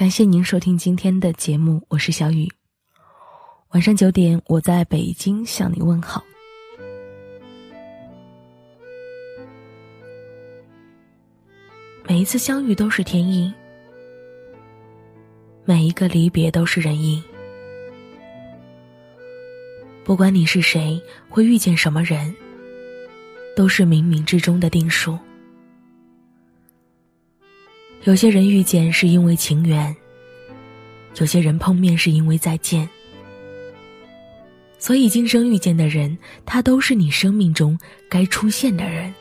感谢您收听今天的节目，我是小雨。晚上九点，我在北京向你问好。每一次相遇都是天意，每一个离别都是人意。不管你是谁，会遇见什么人，都是冥冥之中的定数。有些人遇见是因为情缘，有些人碰面是因为再见。所以今生遇见的人，他都是你生命中该出现的人，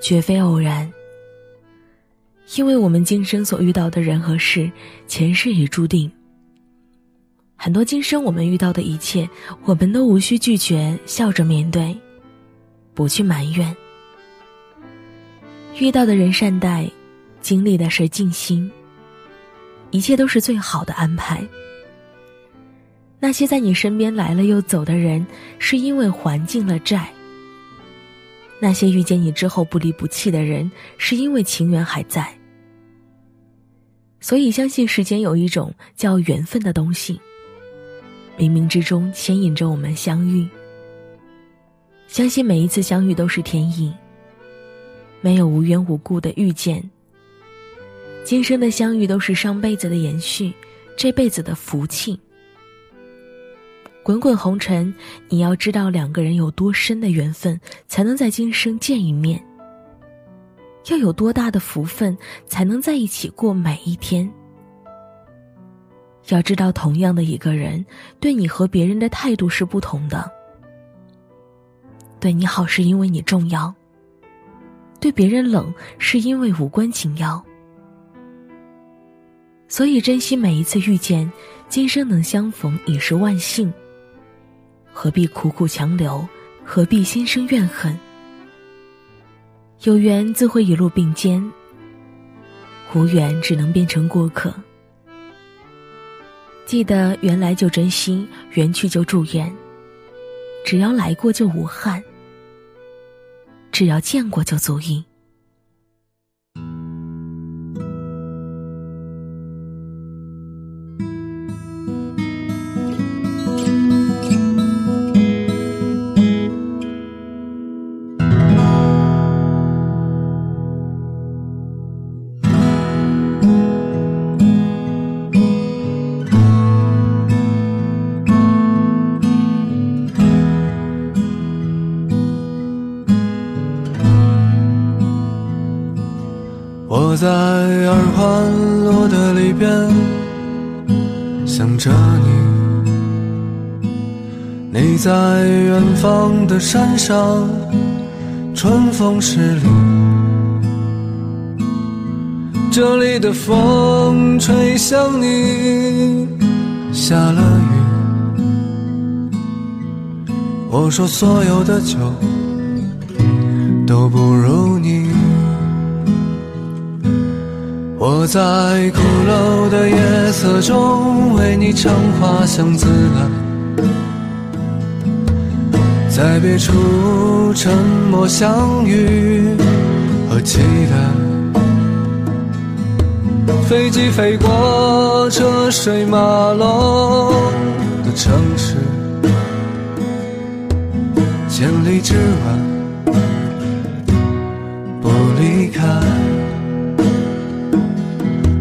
绝非偶然。因为我们今生所遇到的人和事，前世已注定。很多今生我们遇到的一切，我们都无需拒绝，笑着面对，不去埋怨。遇到的人善待。经历的是静心，一切都是最好的安排。那些在你身边来了又走的人，是因为还尽了债；那些遇见你之后不离不弃的人，是因为情缘还在。所以，相信世间有一种叫缘分的东西，冥冥之中牵引着我们相遇。相信每一次相遇都是天意，没有无缘无故的遇见。今生的相遇都是上辈子的延续，这辈子的福气。滚滚红尘，你要知道两个人有多深的缘分，才能在今生见一面。要有多大的福分，才能在一起过每一天。要知道，同样的一个人，对你和别人的态度是不同的。对你好是因为你重要，对别人冷是因为无关紧要。所以，珍惜每一次遇见，今生能相逢已是万幸。何必苦苦强留？何必心生怨恨？有缘自会一路并肩，无缘只能变成过客。记得缘来就珍惜，缘去就祝愿。只要来过就无憾，只要见过就足矣。在二环路的里边想着你，你在远方的山上，春风十里。这里的风吹向你，下了雨。我说所有的酒都不如我在鼓楼的夜色中为你唱花香自来，在别处沉默相遇和期待。飞机飞过车水马龙的城市，千里之外不离开。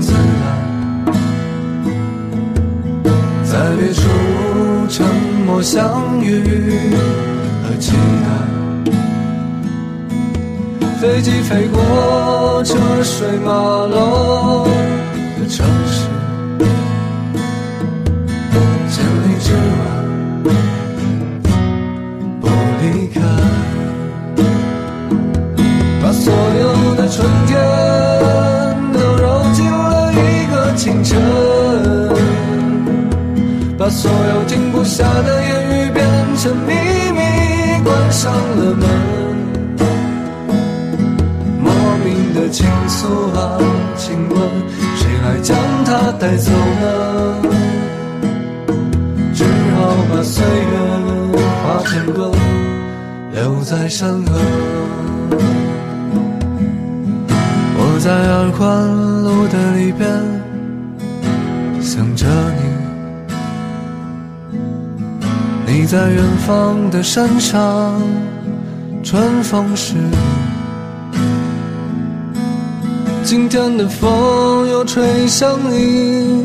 自来，在别处沉默相遇和期待。飞机飞过车水马龙的城市，上了门。莫名的倾诉啊，请问谁来将它带走呢？只好把岁月化成歌，留在山河。我在二环路的里边你，在远方的山上，春风十里。今天的风又吹向你，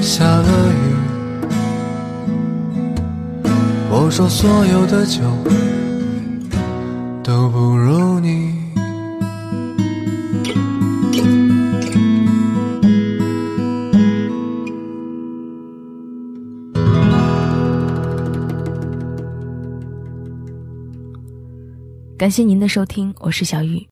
下了雨。我说所有的酒感谢您的收听，我是小雨。